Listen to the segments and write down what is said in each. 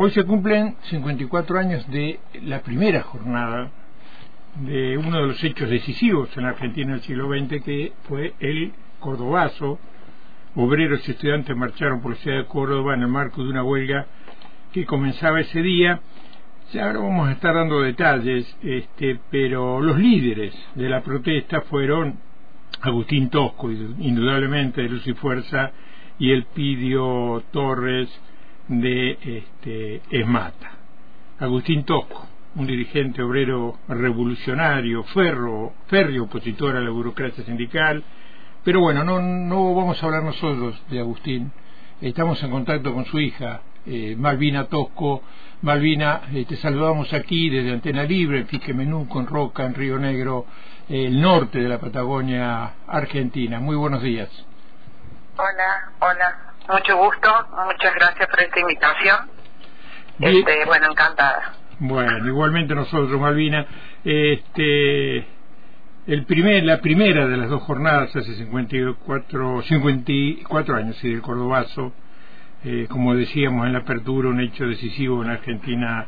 Hoy se cumplen 54 años de la primera jornada de uno de los hechos decisivos en Argentina del siglo XX, que fue el Cordobazo. Obreros y estudiantes marcharon por la ciudad de Córdoba en el marco de una huelga que comenzaba ese día. Ya ahora vamos a estar dando detalles, este, pero los líderes de la protesta fueron Agustín Tosco, indudablemente de Luz y Fuerza, y el Pidio Torres de este, Esmata. Agustín Tosco, un dirigente obrero revolucionario, ferro, férreo opositor a la burocracia sindical, pero bueno, no, no vamos a hablar nosotros de Agustín, estamos en contacto con su hija, eh, Malvina Tosco. Malvina, te saludamos aquí desde Antena Libre, en Menú, con Roca, en Río Negro, el norte de la Patagonia Argentina. Muy buenos días. Hola, hola. Mucho gusto, muchas gracias por esta invitación. Este, bueno, encantada. Bueno, igualmente nosotros, Malvina. Este, el primer, la primera de las dos jornadas hace 54, 54 años, y del Cordobazo, eh, como decíamos en la apertura, un hecho decisivo en Argentina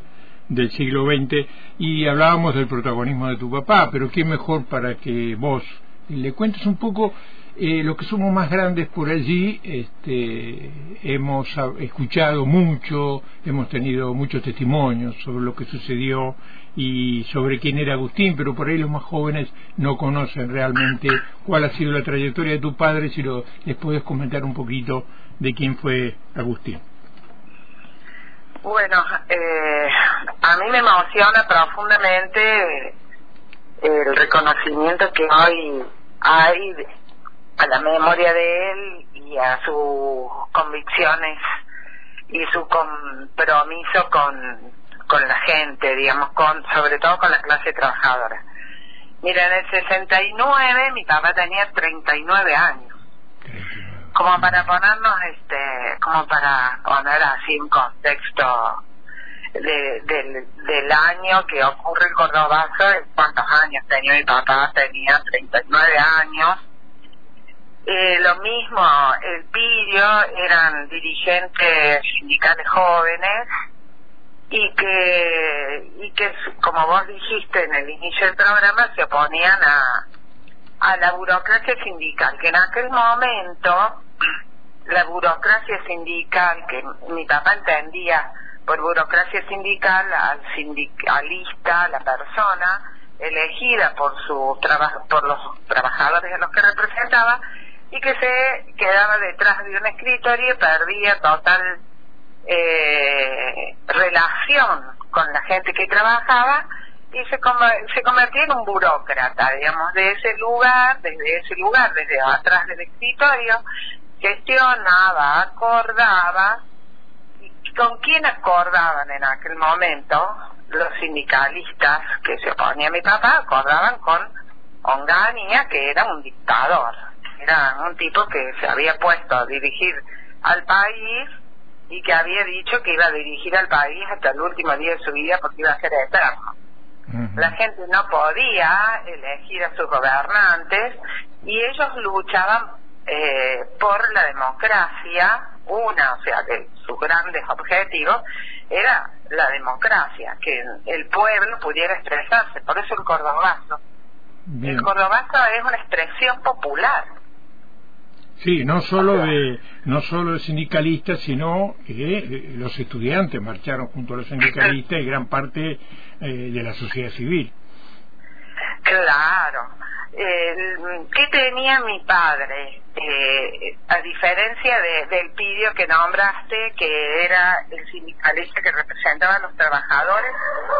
del siglo XX, y hablábamos del protagonismo de tu papá, pero ¿quién mejor para que vos le cuentes un poco eh, los que somos más grandes por allí este, hemos escuchado mucho, hemos tenido muchos testimonios sobre lo que sucedió y sobre quién era Agustín, pero por ahí los más jóvenes no conocen realmente cuál ha sido la trayectoria de tu padre, si lo, les puedes comentar un poquito de quién fue Agustín. Bueno, eh, a mí me emociona profundamente el reconocimiento que hoy hay a la memoria de él y a sus convicciones y su compromiso con, con la gente, digamos, con sobre todo con la clase trabajadora. Mira, en el 69 mi papá tenía 39 años. Como para ponernos, este, como para poner así un contexto de, del, del año que ocurre el Cordobazo, cuántos años tenía mi papá, tenía 39 años, eh, lo mismo, el Pidio eran dirigentes sindicales jóvenes y que, y que, como vos dijiste en el inicio del programa, se oponían a, a la burocracia sindical, que en aquel momento la burocracia sindical, que mi papá entendía por burocracia sindical al sindicalista, la persona elegida por su trabajo, por los trabajadores a los que representaba, y que se quedaba detrás de un escritorio y perdía total eh, relación con la gente que trabajaba y se, se convertía en un burócrata, digamos, de ese lugar, desde ese lugar, desde atrás del escritorio, gestionaba, acordaba, y con quién acordaban en aquel momento los sindicalistas que se oponían a mi papá, acordaban con Onganía, que era un dictador. Era un tipo que se había puesto a dirigir al país y que había dicho que iba a dirigir al país hasta el último día de su vida porque iba a ser eterno. La gente no podía elegir a sus gobernantes y ellos luchaban eh, por la democracia, una, o sea, de sus grandes objetivos era la democracia, que el pueblo pudiera expresarse, por eso el cordobazo. El cordobazo es una expresión popular Sí, no solo de no solo de sindicalistas, sino que eh, los estudiantes marcharon junto a los sindicalistas y gran parte eh, de la sociedad civil. Claro. ¿Qué tenía mi padre? Eh, a diferencia de, del pidio que nombraste, que era el sindicalista que representaba a los trabajadores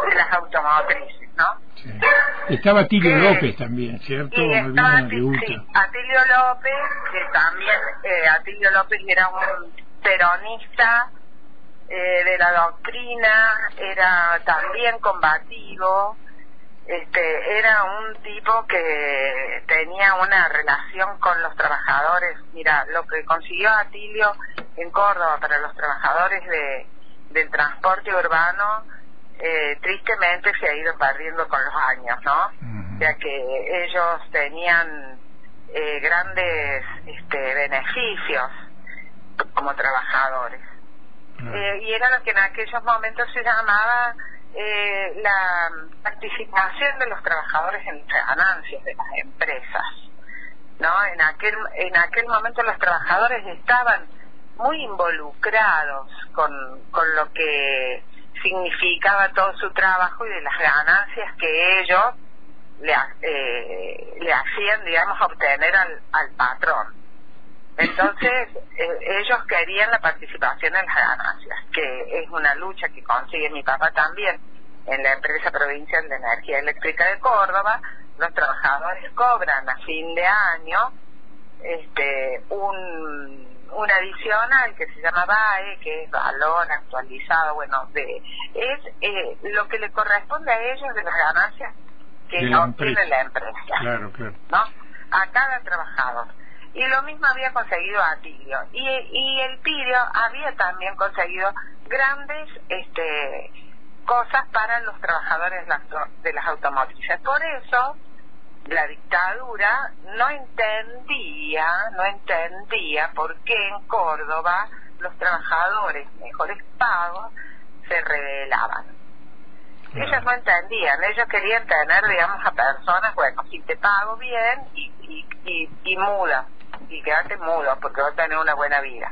de las automotrices, ¿no? Estaba Atilio López también, ¿cierto? sí, Atilio López, que también, eh, Atilio López era un peronista eh, de la doctrina, era también combativo, este, era un tipo que tenía una relación con los trabajadores. Mira, lo que consiguió Atilio en Córdoba para los trabajadores de, del transporte urbano, eh, tristemente se ha ido perdiendo con los años, ¿no? Ya que ellos tenían eh, grandes este, beneficios como trabajadores. eh, y era lo que en aquellos momentos se llamaba eh, la participación de los trabajadores en las ganancias de las empresas. ¿no? En aquel, en aquel momento los trabajadores estaban muy involucrados con, con lo que significaba todo su trabajo y de las ganancias que ellos le, eh, le hacían, digamos, obtener al, al patrón. Entonces, eh, ellos querían la participación en las ganancias, que es una lucha que consigue mi papá también en la empresa provincial de energía eléctrica de Córdoba. Los trabajadores cobran a fin de año este un una adicional que se llama BAE, que es valor actualizado, bueno, de es eh, lo que le corresponde a ellos de las ganancias que obtiene la empresa. Claro, claro. ¿No? A cada trabajador. Y lo mismo había conseguido Atilio. Y, y el Pirio había también conseguido grandes este cosas para los trabajadores de las automotrices. Por eso, la dictadura no entendía, no entendía por qué en Córdoba los trabajadores mejores pagos se rebelaban. Ellos no entendían, ellos querían tener, digamos, a personas, bueno, si te pago bien y, y, y, y muda, y quedarte mudo porque vas a tener una buena vida.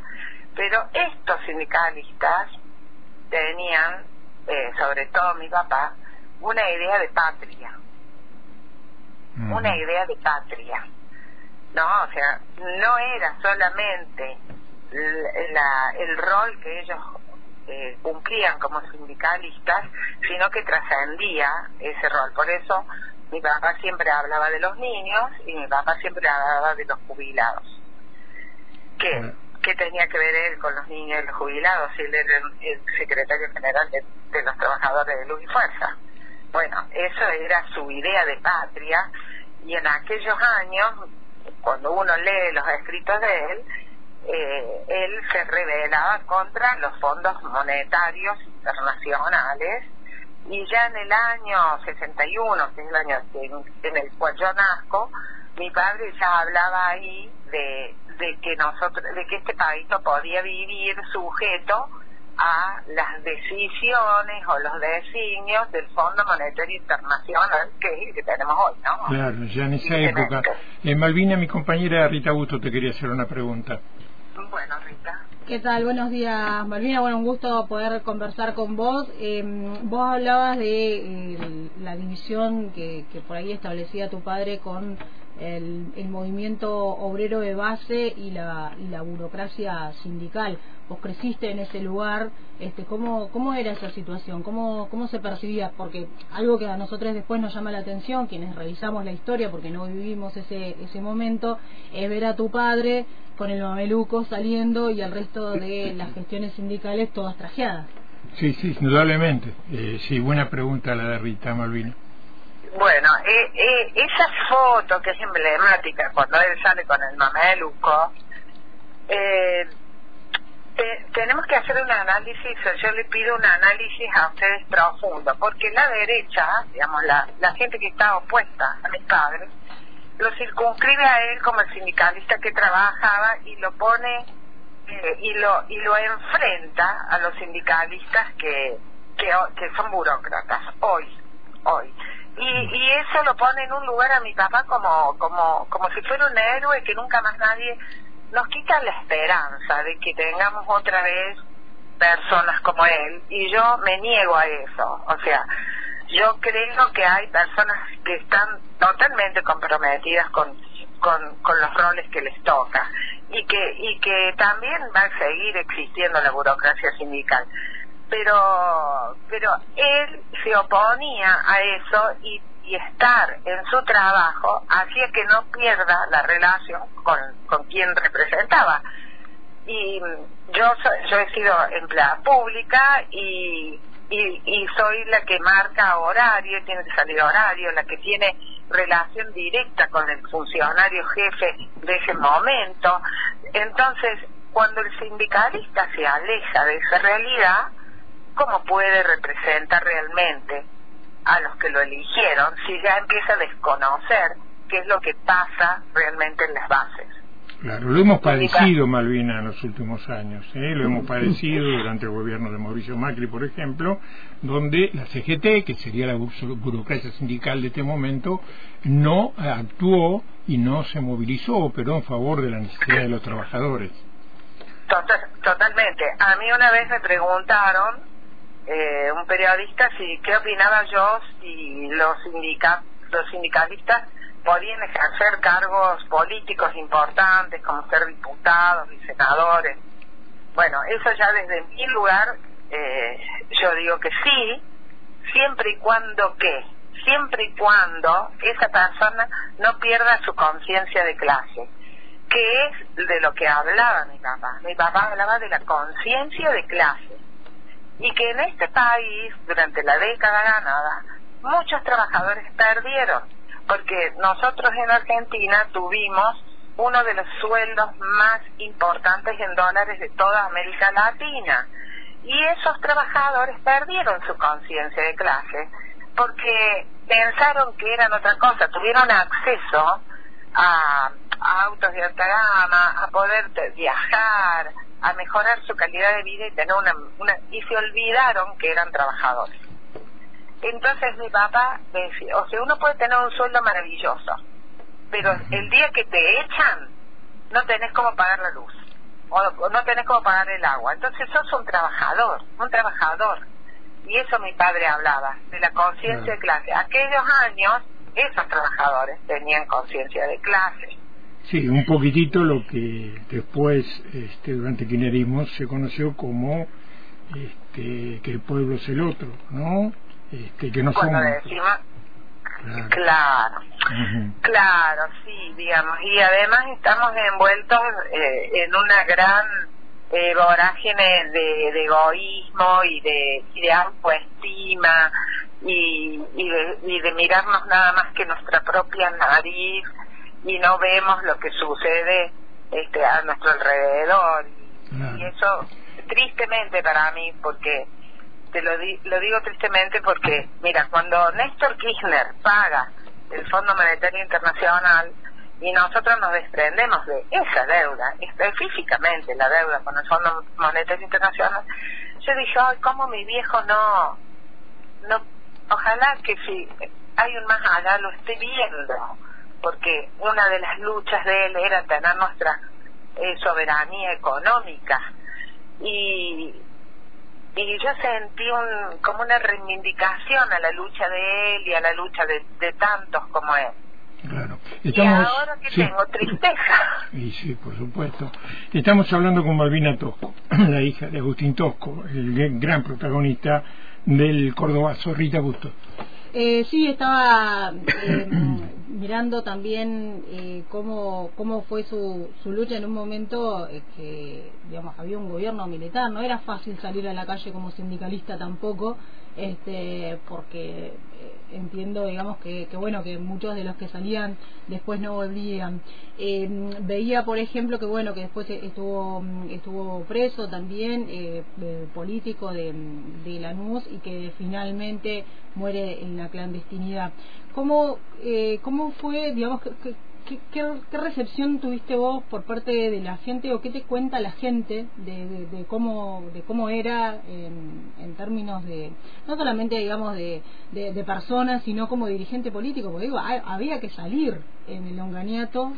Pero estos sindicalistas tenían, eh, sobre todo mi papá, una idea de patria una idea de patria. No, o sea, no era solamente la, el rol que ellos eh, cumplían como sindicalistas, sino que trascendía ese rol. Por eso mi papá siempre hablaba de los niños y mi papá siempre hablaba de los jubilados. ¿Qué, ¿qué tenía que ver él con los niños y los jubilados? Si él era el secretario general de, de los trabajadores de luz y fuerza. Bueno, eso era su idea de patria y en aquellos años, cuando uno lee los escritos de él, eh, él se rebelaba contra los fondos monetarios internacionales y ya en el año 61, que es el año en, el cual yo nazco, mi padre ya hablaba ahí de, de que nosotros, de que este país no podía vivir sujeto a las decisiones o los designios del Fondo Monetario Internacional, que es el que tenemos hoy, ¿no? Claro, ya en esa época. Eh, Malvina, mi compañera Rita Busto te quería hacer una pregunta. Bueno, Rita. ¿Qué tal? Buenos días, Malvina. Bueno, un gusto poder conversar con vos. Eh, vos hablabas de eh, la división que, que por ahí establecía tu padre con el, el, movimiento obrero de base y la, y la burocracia sindical. Vos creciste en ese lugar, este, ¿cómo, ¿cómo era esa situación? ¿Cómo, ¿Cómo se percibía? Porque algo que a nosotros después nos llama la atención, quienes revisamos la historia, porque no vivimos ese, ese momento, es ver a tu padre con el mameluco saliendo y el resto de las gestiones sindicales todas trajeadas. Sí, sí, indudablemente. Eh, sí, buena pregunta la de Rita Malvina. Bueno, eh, eh, esa foto que es emblemática cuando él sale con el mameluco, eh, tenemos que hacer un análisis, yo le pido un análisis a ustedes profundo, porque la derecha, digamos, la, la gente que está opuesta a mis padres, lo circunscribe a él como el sindicalista que trabajaba y lo pone eh, y lo y lo enfrenta a los sindicalistas que, que, que son burócratas hoy, hoy y, y eso lo pone en un lugar a mi papá como, como, como si fuera un héroe que nunca más nadie nos quita la esperanza de que tengamos otra vez personas como él y yo me niego a eso. O sea yo creo que hay personas que están totalmente comprometidas con, con, los roles que les toca y que y que también va a seguir existiendo la burocracia sindical pero pero él se oponía a eso y, y estar en su trabajo hacía que no pierda la relación con, con quien representaba. Y yo yo he sido empleada pública y, y y soy la que marca horario tiene que salir horario la que tiene relación directa con el funcionario jefe de ese momento. Entonces cuando el sindicalista se aleja de esa realidad cómo puede representar realmente a los que lo eligieron si ya empieza a desconocer qué es lo que pasa realmente en las bases. Claro, lo hemos padecido Malvina en los últimos años, ¿eh? lo hemos padecido durante el gobierno de Mauricio Macri, por ejemplo, donde la CGT, que sería la burocracia sindical de este momento, no actuó y no se movilizó, operó en favor de la necesidad de los trabajadores. totalmente. A mí una vez me preguntaron, eh, un periodista, si qué opinaba yo si los, los sindicalistas podían ejercer cargos políticos importantes como ser diputados y senadores. Bueno, eso ya desde mi lugar eh, yo digo que sí, siempre y cuando qué, siempre y cuando esa persona no pierda su conciencia de clase, que es de lo que hablaba mi papá. Mi papá hablaba de la conciencia de clase y que en este país, durante la década ganada, muchos trabajadores perdieron porque nosotros en Argentina tuvimos uno de los sueldos más importantes en dólares de toda América Latina. Y esos trabajadores perdieron su conciencia de clase porque pensaron que eran otra cosa, tuvieron acceso a, autos de alta gama, a poder viajar, a mejorar su calidad de vida y tener una y se olvidaron que eran trabajadores. Entonces mi papá decía, o sea, uno puede tener un sueldo maravilloso, pero el día que te echan, no tenés cómo pagar la luz, o no tenés cómo pagar el agua. Entonces sos un trabajador, un trabajador. Y eso mi padre hablaba, de la conciencia de clase. Aquellos años, esos trabajadores tenían conciencia de clase. Sí, un poquitito lo que después, este, durante el kirchnerismo, se conoció como este, que el pueblo es el otro, ¿no? Este, que no Cuando decimos, claro, claro, sí, digamos, y además estamos envueltos eh, en una gran eh, vorágine de, egoísmo y de, y de autoestima y, y, de, y de mirarnos nada más que nuestra propia nariz y no vemos lo que sucede este a nuestro alrededor. Y eso tristemente para mí porque te lo, lo digo tristemente porque, mira, cuando Néstor Kirchner paga el Fondo Monetario Internacional y nosotros nos desprendemos de esa deuda, específicamente la deuda con el Fondo Monetario Internacional, yo dije, ay, ¿cómo mi viejo no, no, ojalá que si hay un más allá lo esté viendo, porque una de las luchas de él era tener nuestra eh, soberanía económica y y yo sentí un, como una reivindicación a la lucha de él y a la lucha de, tantos como él. Claro. y ahora que tengo tristeza. Y sí, por supuesto. Estamos hablando con Malvina Tosco, la hija de Agustín Tosco, el gran protagonista del Córdoba Zorrita Bustos. Eh, sí, estaba eh, mirando también eh, cómo, cómo fue su, su lucha en un momento eh, que, digamos, había un gobierno militar. No era fácil salir a la calle como sindicalista tampoco, este, porque eh, entiendo, digamos, que, que, bueno, que muchos de los que salían después no volvían. Eh, veía, por ejemplo, que bueno, que después estuvo estuvo preso también, eh, político de, de Lanús y que finalmente muere en la clandestinidad. ¿Cómo, eh, cómo fue, digamos, que, ¿Qué, recepción tuviste vos por parte de la gente o qué te cuenta la gente de, cómo de cómo era en, términos de no solamente digamos de, personas sino como dirigente político porque digo había que salir en el longaniato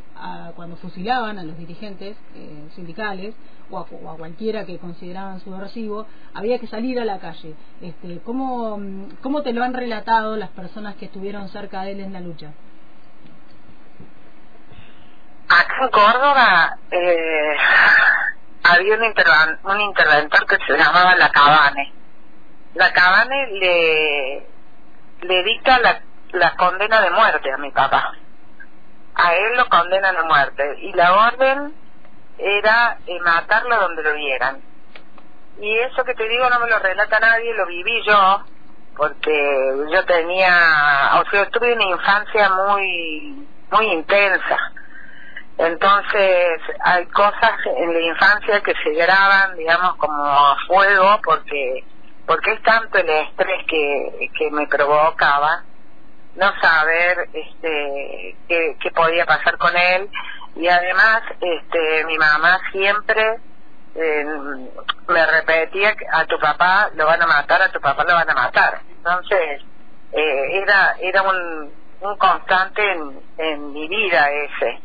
cuando fusilaban a los dirigentes eh, sindicales o a, cualquiera que consideraban subversivo había que salir a la calle. Este cómo cómo te lo han relatado las personas que estuvieron cerca de él en la lucha Acá en Córdoba eh, había un, un interventor que se llamaba La Cabane. La Cabane le, le dicta la, la condena de muerte a mi papá. A él lo condenan a muerte. Y la orden era eh, matarlo donde lo vieran. Y eso que te digo no me lo relata nadie, lo viví yo, porque yo tenía, o sea, tuve una infancia muy, muy intensa entonces hay cosas en la infancia que se graban, digamos, como a fuego porque porque es tanto el estrés que, que me provocaba no saber este qué, qué podía pasar con él Y además, este, mi mamá siempre eh, me repetía que a tu papá lo van a matar, a tu papá lo van a matar. Entonces, eh, era, era un, un constante en, en mi vida ese.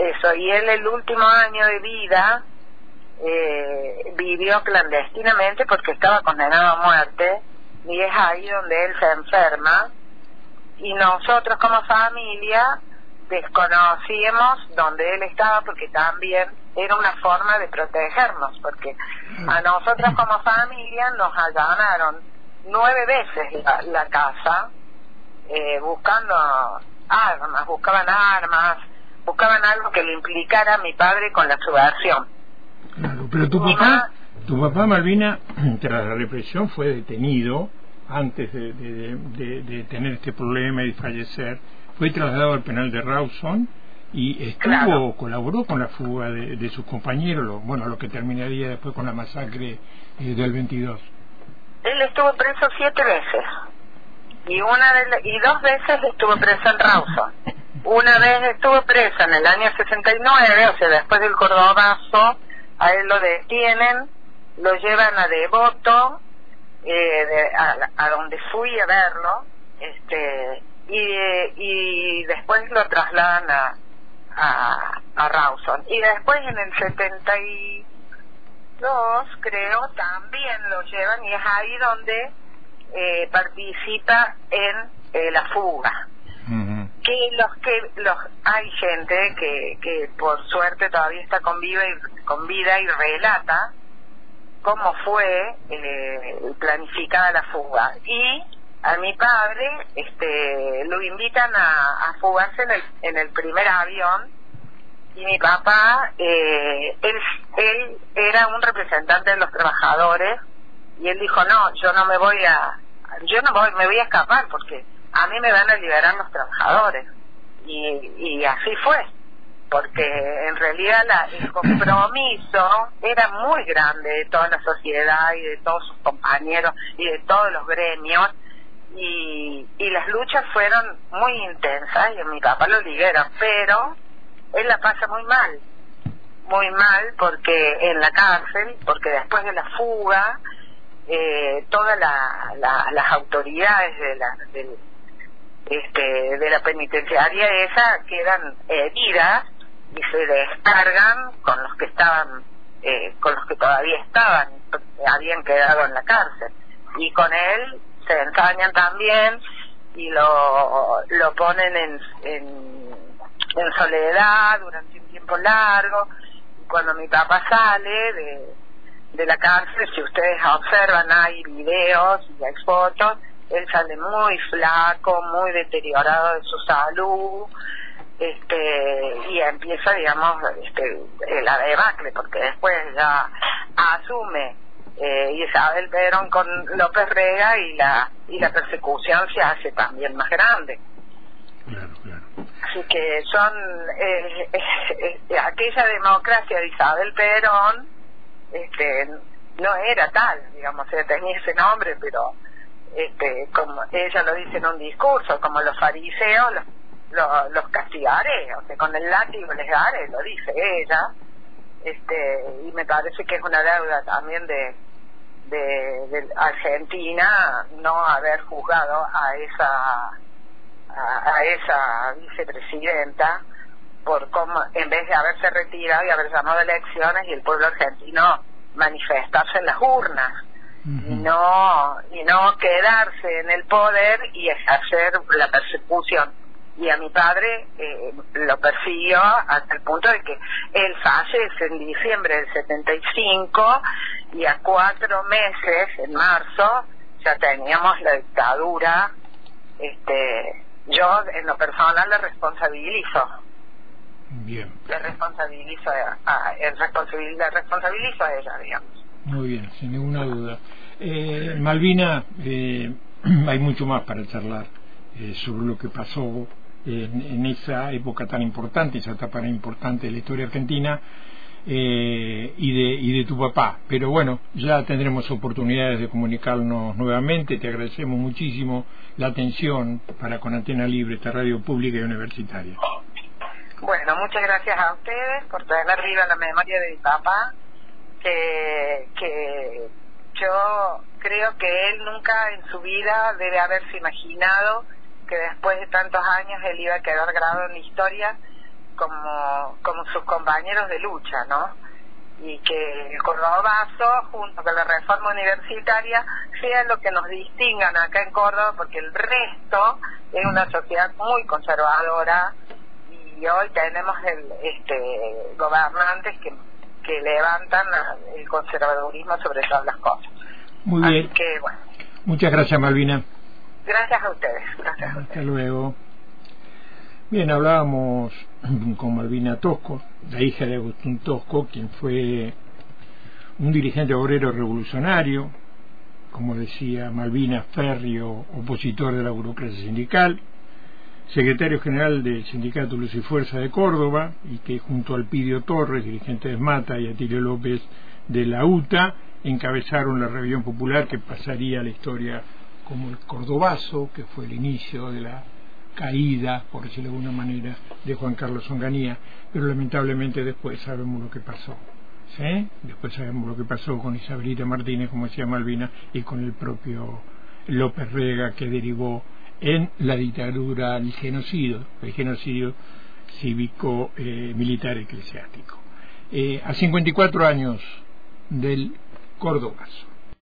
Eso, y él el último año de vida eh, vivió clandestinamente porque estaba condenado a muerte y es ahí donde él se enferma. Y nosotros como familia desconocíamos donde él estaba porque también era una forma de protegernos porque a nosotros como familia nos allanaron nueve veces la, la casa eh, buscando armas, buscaban armas, buscaban algo que le implicara a mi padre con la subversión. Claro, pero tu papá, tu papá Malvina, tras la represión fue detenido antes de, de, de, de tener este problema y fallecer. Fue trasladado al penal de Rawson y estuvo, Claro. colaboró con la fuga de, de sus compañeros, lo, bueno, lo que terminaría después con la masacre eh, del 22. Él estuvo preso siete veces y una de la- y dos veces estuvo preso en Rawson. Una vez estuvo preso en el año 69, o sea, después del Cordobazo, a él lo detienen, lo llevan a Devoto, eh, de- a, a donde fui a verlo, este, y, y después lo trasladan a, a, Rawson. Y después en el 72, creo, también lo llevan y es ahí donde eh, participa en eh, la fuga Ujú. Que los que los hay gente que, que por suerte todavía está con vida y, con vida y relata cómo fue eh, planificada la fuga. Y a mi padre este lo invitan a, a fugarse en el, en el primer avión y mi papá eh, él él era un representante de los trabajadores y él dijo no yo no me voy a yo no voy me voy a escapar porque a mí me van a liberar los trabajadores. Y, y así fue porque en realidad la, el compromiso era muy grande de toda la sociedad y de todos sus compañeros y de todos los gremios. Y, y las luchas fueron muy intensas y a mi papá lo liberaron pero él la pasa muy mal muy mal porque en la cárcel porque después de la fuga eh, todas la- la- las autoridades de la, del- este, de la penitenciaria esa quedan heridas y se descargan con los que estaban eh, con los que todavía estaban habían quedado en la cárcel. Y con él se ensañan también y lo lo ponen en, en soledad durante un tiempo largo. Y cuando mi papá sale de de la cárcel, si ustedes observan, hay videos y hay fotos, él sale muy flaco, muy deteriorado de su salud, este, y empieza, digamos, este, la debacle, porque después ya asume eh, Isabel Perón con López Rega y la, y la persecución se hace también más grande. Claro, claro. Así que son eh, eh, eh, aquella democracia de Isabel Perón, este, no era tal, digamos, tenía ese nombre, pero este, como ella lo dice en un discurso, como los fariseos los, los, los castigaré, o sea, con el látigo les daré, lo dice ella, este, y me parece que es una deuda también de, de, Argentina no haber juzgado a esa a, esa vicepresidenta por cómo en vez de haberse retirado y haber llamado elecciones y el pueblo argentino manifestarse en las urnas y no y no quedarse en el poder y ejercer la persecución. Y a mi padre eh, lo persiguió hasta el punto de que él fallece en diciembre del 75 y a cuatro meses en marzo ya teníamos la dictadura este yo en lo personal le responsabilizo. Bien, le responsabilizo a, a- le responsabilizo a ella digamos muy bien, sin ninguna duda. Eh, Malvina, eh, hay mucho más para charlar eh, sobre lo que pasó en, en esa época tan importante, esa etapa tan importante de la historia argentina eh, y, de, y de tu papá. Pero bueno, ya tendremos oportunidades de comunicarnos nuevamente. Te agradecemos muchísimo la atención para con Antena Libre, esta radio pública y universitaria. Bueno, muchas gracias a ustedes por tener viva la memoria de mi papá, que, yo creo que él nunca en su vida debe haberse imaginado que después de tantos años él iba a quedar grabado en la historia como, como sus compañeros de lucha, ¿no? Y que el Cordobazo, junto con la reforma universitaria, sea lo que nos distingan acá en Córdoba, porque el resto es una sociedad muy conservadora y hoy tenemos el, este, gobernantes que, que levantan el conservadurismo sobre todas las cosas. Muy bien. Así que, bueno. Muchas gracias, Malvina. Gracias a ustedes. Gracias a Hasta ustedes. luego. Bien, hablábamos con Malvina Tosco, la hija de Agustín Tosco, quien fue un dirigente obrero revolucionario, como decía Malvina, férreo opositor de la burocracia sindical, secretario general del Sindicato Luz y Fuerza de Córdoba, y que junto al Pidio Torres, dirigente de Mata, y a Tilio López de la UTA, encabezaron la rebelión popular que pasaría a la historia como el Cordobazo, que fue el inicio de la caída, por decirlo de alguna manera, de Juan Carlos Onganía, pero lamentablemente después sabemos lo que pasó. ¿sí? Después sabemos lo que pasó con Isabelita Martínez, como decía Malvina, y con el propio López Rega, que derivó en la dictadura, el genocidio, el genocidio cívico, eh, militar, eclesiástico. Eh, a 54 años del Cordobazo.